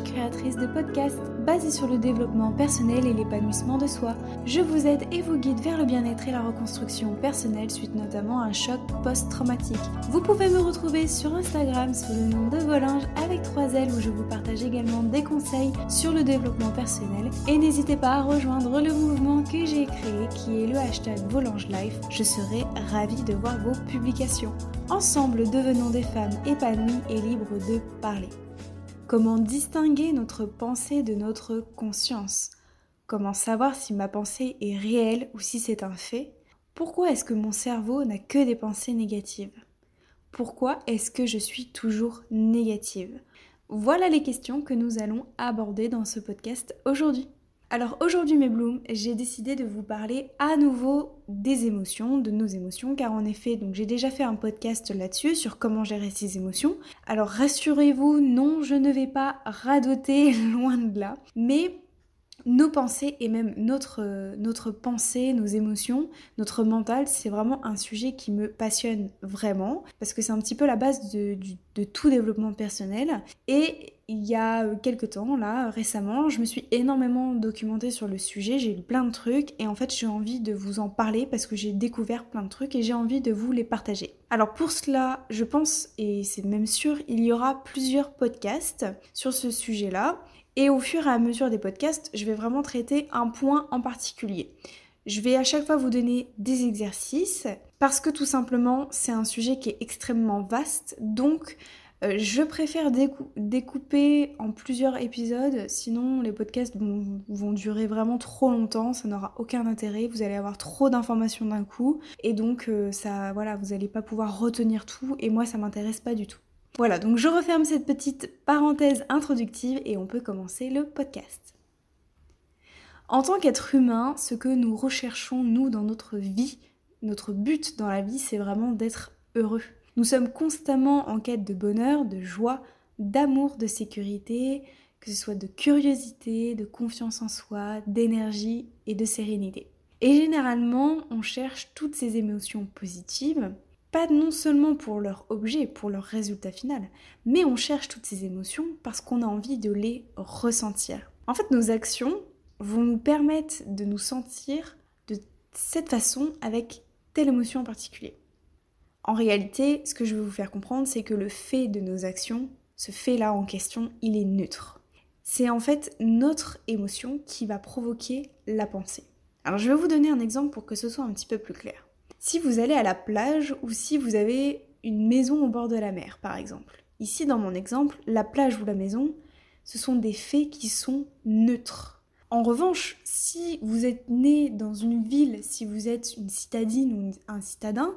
créatrice de podcasts basés sur le développement personnel et l'épanouissement de soi. Je vous aide et vous guide vers le bien-être et la reconstruction personnelle suite notamment à un choc post-traumatique. Vous pouvez me retrouver sur Instagram sous le nom de Volange avec 3 L où je vous partage également des conseils sur le développement personnel. Et n'hésitez pas à rejoindre le mouvement que j'ai créé qui est le hashtag Volange Life. Je serai ravie de voir vos publications. Ensemble, devenons des femmes épanouies et libres de parler. Comment distinguer notre pensée de notre conscience? Comment savoir si ma pensée est réelle ou si c'est un fait? Pourquoi est-ce que mon cerveau n'a que des pensées négatives? Pourquoi est-ce que je suis toujours négative? Voilà les questions que nous allons aborder dans ce podcast aujourd'hui. Alors aujourd'hui mes blooms, j'ai décidé de vous parler à nouveau des émotions, de nos émotions, car en effet, donc j'ai déjà fait un podcast là-dessus sur comment gérer ses émotions. Alors rassurez-vous, non, je ne vais pas radoter loin de là, mais nos pensées et même notre, notre pensée, nos émotions, notre mental, c'est vraiment un sujet qui me passionne vraiment parce que c'est un petit peu la base de, tout développement personnel. Et il y a euh, quelques temps, là, récemment, je me suis énormément documentée sur le sujet, j'ai lu plein de trucs et en fait j'ai envie de vous en parler parce que j'ai découvert plein de trucs et j'ai envie de vous les partager. Alors pour cela, je pense, et c'est même sûr, il y aura plusieurs podcasts sur ce sujet-là et au fur et à mesure des podcasts, je vais vraiment traiter un point en particulier. Je vais à chaque fois vous donner des exercices parce que tout simplement c'est un sujet qui est extrêmement vaste, donc euh, je préfère découper en plusieurs épisodes, sinon les podcasts vont, durer vraiment trop longtemps, ça n'aura aucun intérêt, vous allez avoir trop d'informations d'un coup, et donc euh, ça, voilà, vous n'allez pas pouvoir retenir tout, et moi ça m'intéresse pas du tout. Voilà, donc je referme cette petite parenthèse introductive et on peut commencer le podcast. En tant qu'être humain, ce que nous recherchons, nous, dans notre vie, notre but dans la vie, c'est vraiment d'être heureux. Nous sommes constamment en quête de bonheur, de joie, d'amour, de sécurité, que ce soit de curiosité, de confiance en soi, d'énergie et de sérénité. Et généralement, on cherche toutes ces émotions positives, pas non seulement pour leur objet, pour leur résultat final, mais on cherche toutes ces émotions parce qu'on a envie de les ressentir. En fait, nos actions vont nous permettre de nous sentir de cette façon avec telle émotion en particulier. En réalité, ce que je veux vous faire comprendre, c'est que le fait de nos actions, ce fait-là en question, il est neutre. C'est en fait notre émotion qui va provoquer la pensée. Alors je vais vous donner un exemple pour que ce soit un petit peu plus clair. Si vous allez à la plage ou si vous avez une maison au bord de la mer, par exemple. Ici, dans mon exemple, la plage ou la maison, ce sont des faits qui sont neutres. En revanche, si vous êtes né dans une ville, si vous êtes une citadine ou un citadin,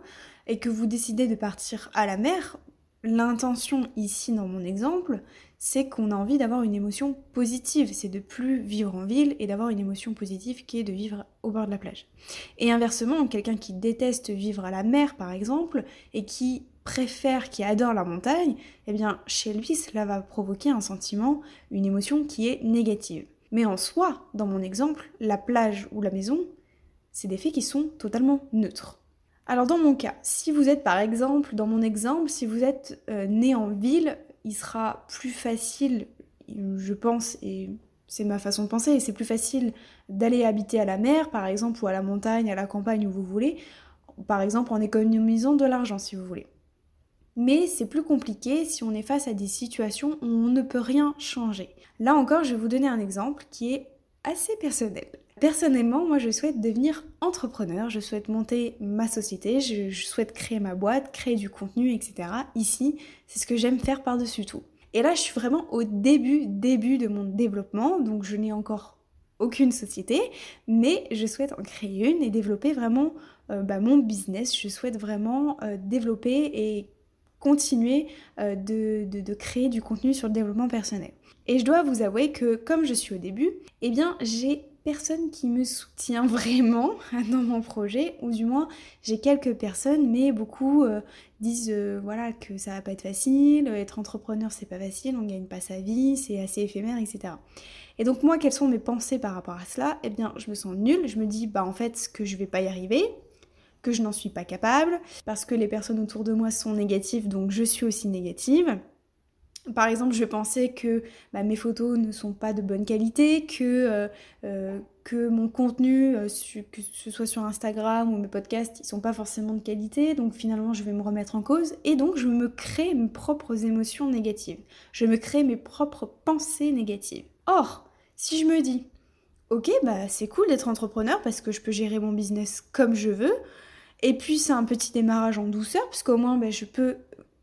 et que vous décidez de partir à la mer, l'intention ici dans mon exemple, c'est qu'on a envie d'avoir une émotion positive, c'est de plus vivre en ville et d'avoir une émotion positive qui est de vivre au bord de la plage. Et inversement, quelqu'un qui déteste vivre à la mer par exemple et qui préfère, qui adore la montagne, eh bien chez lui cela va provoquer un sentiment, une émotion qui est négative. Mais en soi, dans mon exemple, la plage ou la maison, c'est des faits qui sont totalement neutres. Alors dans mon cas, si vous êtes par exemple, dans mon exemple, si vous êtes euh, né en ville, il sera plus facile, je pense, et c'est ma façon de penser, et c'est plus facile d'aller habiter à la mer par exemple, ou à la montagne, à la campagne où vous voulez, par exemple en économisant de l'argent si vous voulez. Mais c'est plus compliqué si on est face à des situations où on ne peut rien changer. Là encore, je vais vous donner un exemple qui est assez personnel. Personnellement, moi je souhaite devenir entrepreneur, je souhaite monter ma société, je, souhaite créer ma boîte, créer du contenu, etc. Ici, c'est ce que j'aime faire par-dessus tout. Et là, je suis vraiment au début, début de mon développement, donc je n'ai encore aucune société, mais je souhaite en créer une et développer vraiment euh, bah, mon business. Je souhaite vraiment euh, développer et continuer euh, de, de, créer du contenu sur le développement personnel. Et je dois vous avouer que comme je suis au début, eh bien j'ai personne qui me soutient vraiment dans mon projet, ou du moins j'ai quelques personnes, mais beaucoup euh, disent euh, voilà que ça va pas être facile, être entrepreneur c'est pas facile, on gagne pas sa vie, c'est assez éphémère, etc. Et donc moi, quelles sont mes pensées par rapport à cela? Eh bien, je me sens nulle, je me dis bah en fait que je vais pas y arriver, que je n'en suis pas capable, parce que les personnes autour de moi sont négatives, donc je suis aussi négative. Par exemple, je penser que bah, mes photos ne sont pas de bonne qualité, que, euh, euh, mon contenu, euh, que ce soit sur Instagram ou mes podcasts, ils sont pas forcément de qualité, donc finalement je vais me remettre en cause, et donc je me crée mes propres émotions négatives. Je me crée mes propres pensées négatives. Or, si je me dis, ok, bah c'est cool d'être entrepreneur parce que je peux gérer mon business comme je veux, et puis c'est un petit démarrage en douceur, parce qu'au moins bah, je peux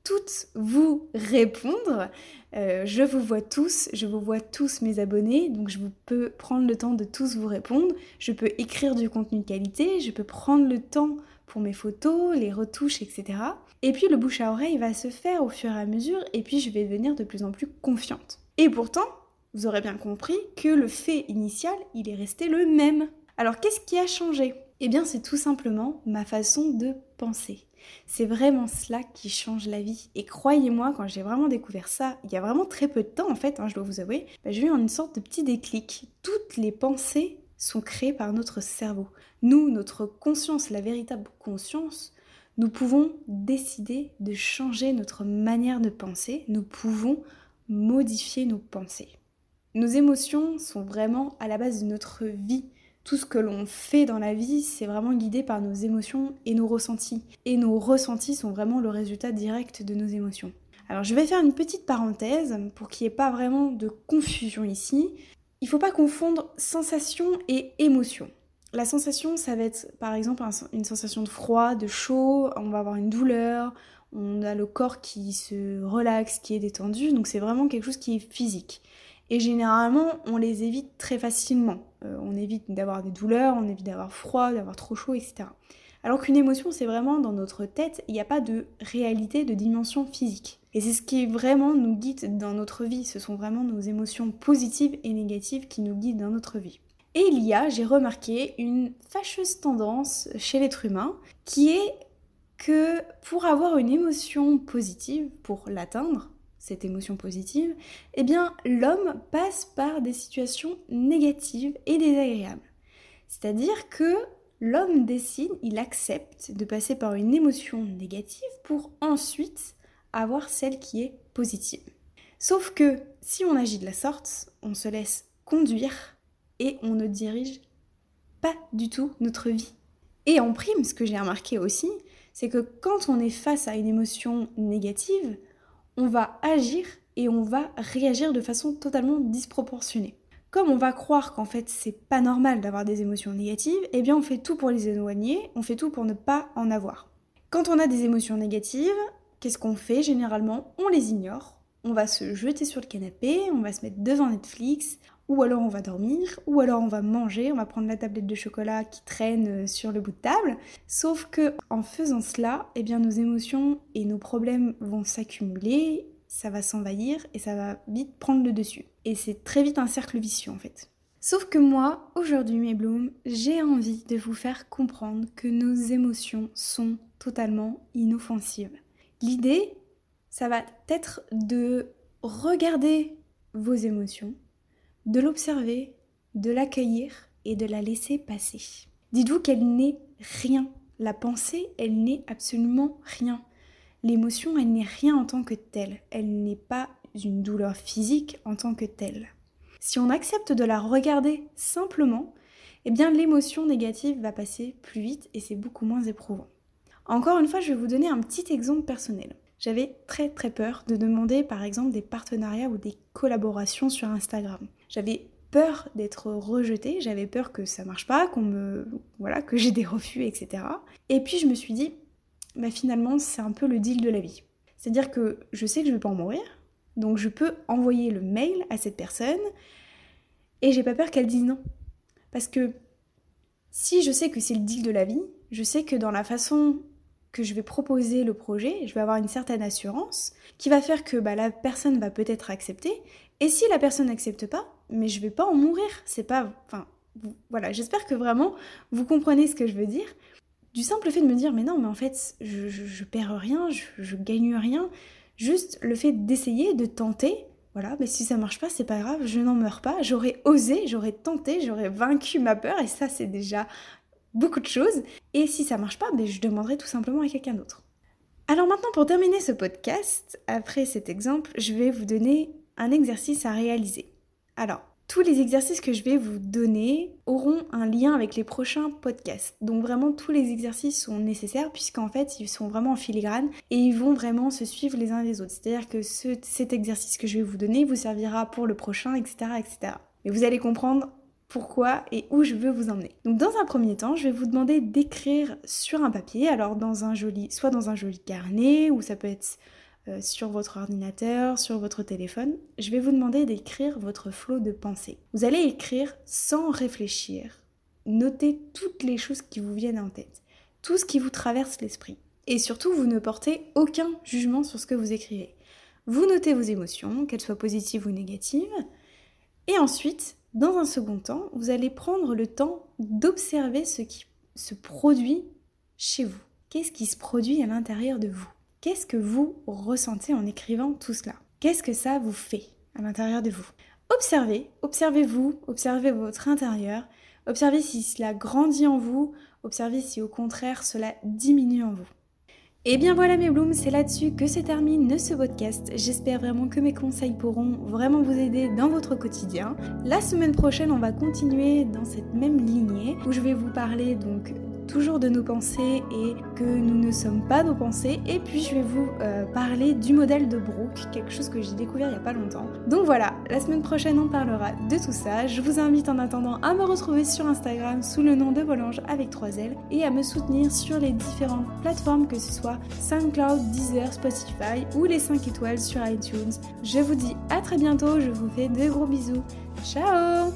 toutes vous répondre. Euh, je vous vois tous, je vous vois tous mes abonnés, donc je peux prendre le temps de tous vous répondre. Je peux écrire du contenu de qualité, je peux prendre le temps pour mes photos, les retouches, etc. Et puis le bouche à oreille va se faire au fur et à mesure, et puis je vais devenir de plus en plus confiante. Et pourtant, vous aurez bien compris que le fait initial, il est resté le même. Alors qu'est-ce qui a changé? Eh bien c'est tout simplement ma façon de C'est vraiment cela qui change la vie. Et croyez-moi, quand j'ai vraiment découvert ça, il y a vraiment très peu de temps en fait, hein, je dois vous avouer, bah, j'ai eu une sorte de petit déclic. Toutes les pensées sont créées par notre cerveau. Nous, notre conscience, la véritable conscience, nous pouvons décider de changer notre manière de penser, nous pouvons modifier nos pensées. Nos émotions sont vraiment à la base de notre vie tout ce que l'on fait dans la vie, c'est vraiment guidé par nos émotions et nos ressentis. Et nos ressentis sont vraiment le résultat direct de nos émotions. Alors je vais faire une petite parenthèse pour qu'il n'y ait pas vraiment de confusion ici. Il ne faut pas confondre sensation et émotion. La sensation, ça va être par exemple une sensation de froid, de chaud, on va avoir une douleur, on a le corps qui se relaxe, qui est détendu, donc c'est vraiment quelque chose qui est physique. Et généralement, on les évite très facilement. Euh, on évite d'avoir des douleurs, on évite d'avoir froid, d'avoir trop chaud, etc. Alors qu'une émotion, c'est vraiment dans notre tête, il n'y a pas de réalité, de dimension physique. Et c'est ce qui vraiment nous guide dans notre vie. Ce sont vraiment nos émotions positives et négatives qui nous guident dans notre vie. Et il y a, j'ai remarqué, une fâcheuse tendance chez l'être humain qui est que pour avoir une émotion positive, pour l'atteindre, cette émotion positive, eh bien l'homme passe par des situations négatives et désagréables. C'est-à-dire que l'homme décide, il accepte de passer par une émotion négative pour ensuite avoir celle qui est positive. Sauf que si on agit de la sorte, on se laisse conduire et on ne dirige pas du tout notre vie. Et en prime, ce que j'ai remarqué aussi, c'est que quand on est face à une émotion négative, on va agir et on va réagir de façon totalement disproportionnée. Comme on va croire qu'en fait c'est pas normal d'avoir des émotions négatives, eh bien on fait tout pour les éloigner, on fait tout pour ne pas en avoir. Quand on a des émotions négatives, qu'est-ce qu'on fait généralement? On les ignore, on va se jeter sur le canapé, on va se mettre devant Netflix, ou alors on va dormir, ou alors on va manger, on va prendre la tablette de chocolat qui traîne euh, sur le bout de table. Sauf que en faisant cela, eh bien nos émotions et nos problèmes vont s'accumuler, ça va s'envahir et ça va vite prendre le dessus. Et c'est très vite un cercle vicieux en fait. Sauf que moi, aujourd'hui mes blooms, j'ai envie de vous faire comprendre que nos émotions sont totalement inoffensives. L'idée, ça va être de regarder vos émotions, de l'observer, de l'accueillir et de la laisser passer. Dites-vous qu'elle n'est rien. La pensée, elle n'est absolument rien. L'émotion, elle n'est rien en tant que telle. Elle n'est pas une douleur physique en tant que telle. Si on accepte de la regarder simplement, eh bien l'émotion négative va passer plus vite et c'est beaucoup moins éprouvant. Encore une fois, je vais vous donner un petit exemple personnel. J'avais très très peur de demander par exemple des partenariats ou des collaborations sur Instagram. J'avais peur d'être rejetée, j'avais peur que ça marche pas, qu'on me voilà, que j'ai des refus, etc. Et puis je me suis dit, bah finalement c'est un peu le deal de la vie. C'est-à-dire que je sais que je vais pas en mourir, donc je peux envoyer le mail à cette personne et j'ai pas peur qu'elle dise non. Parce que si je sais que c'est le deal de la vie, je sais que dans la façon que je vais proposer le projet, je vais avoir une certaine assurance qui va faire que bah, la personne va peut-être accepter. Et si la personne n'accepte pas, mais je vais pas en mourir. C'est pas. Enfin, voilà, j'espère que vraiment vous comprenez ce que je veux dire. Du simple fait de me dire, mais non, mais en fait, je, je, perds rien, je, je, gagne rien. Juste le fait d'essayer, de tenter, voilà, mais si ça marche pas, c'est pas grave, je n'en meurs pas. J'aurais osé, j'aurais tenté, j'aurais vaincu ma peur, et ça, c'est déjà beaucoup de choses. Et si ça marche pas, ben, je demanderai tout simplement à quelqu'un d'autre. Alors maintenant, pour terminer ce podcast, après cet exemple, je vais vous donner un exercice à réaliser. Alors, tous les exercices que je vais vous donner auront un lien avec les prochains podcasts. Donc vraiment tous les exercices sont nécessaires puisqu'en fait ils sont vraiment en filigrane et ils vont vraiment se suivre les uns les autres. C'est-à-dire que cet exercice que je vais vous donner vous servira pour le prochain, etc. etc. Et vous allez comprendre pourquoi et où je veux vous emmener. Donc dans un premier temps, je vais vous demander d'écrire sur un papier, alors dans un joli, soit dans un joli carnet, ou ça peut être euh, sur votre ordinateur, sur votre téléphone, je vais vous demander d'écrire votre flot de pensée. Vous allez écrire sans réfléchir. Notez toutes les choses qui vous viennent en tête, tout ce qui vous traverse l'esprit. Et surtout, vous ne portez aucun jugement sur ce que vous écrivez. Vous notez vos émotions, qu'elles soient positives ou négatives. Et ensuite, dans un second temps, vous allez prendre le temps d'observer ce qui se produit chez vous. Qu'est-ce qui se produit à l'intérieur de vous? Qu'est-ce que vous ressentez en écrivant tout cela? Qu'est-ce que ça vous fait à l'intérieur de vous? Observez, observez-vous, observez votre intérieur, observez si cela grandit en vous, observez si au contraire cela diminue en vous. Et bien voilà mes blooms, c'est là-dessus que se termine ce podcast. J'espère vraiment que mes conseils pourront vraiment vous aider dans votre quotidien. La semaine prochaine, on va continuer dans cette même lignée où je vais vous parler donc toujours de nos pensées et que nous ne sommes pas nos pensées. Et puis je vais vous euh, parler du modèle de Brooke, quelque chose que j'ai découvert il n'y a pas longtemps. Donc voilà, la semaine prochaine on parlera de tout ça. Je vous invite en attendant à me retrouver sur Instagram sous le nom de Volange avec 3 L et à me soutenir sur les différentes plateformes que ce soit SoundCloud, Deezer, Spotify ou les 5 étoiles sur iTunes. Je vous dis à très bientôt, je vous fais de gros bisous. Ciao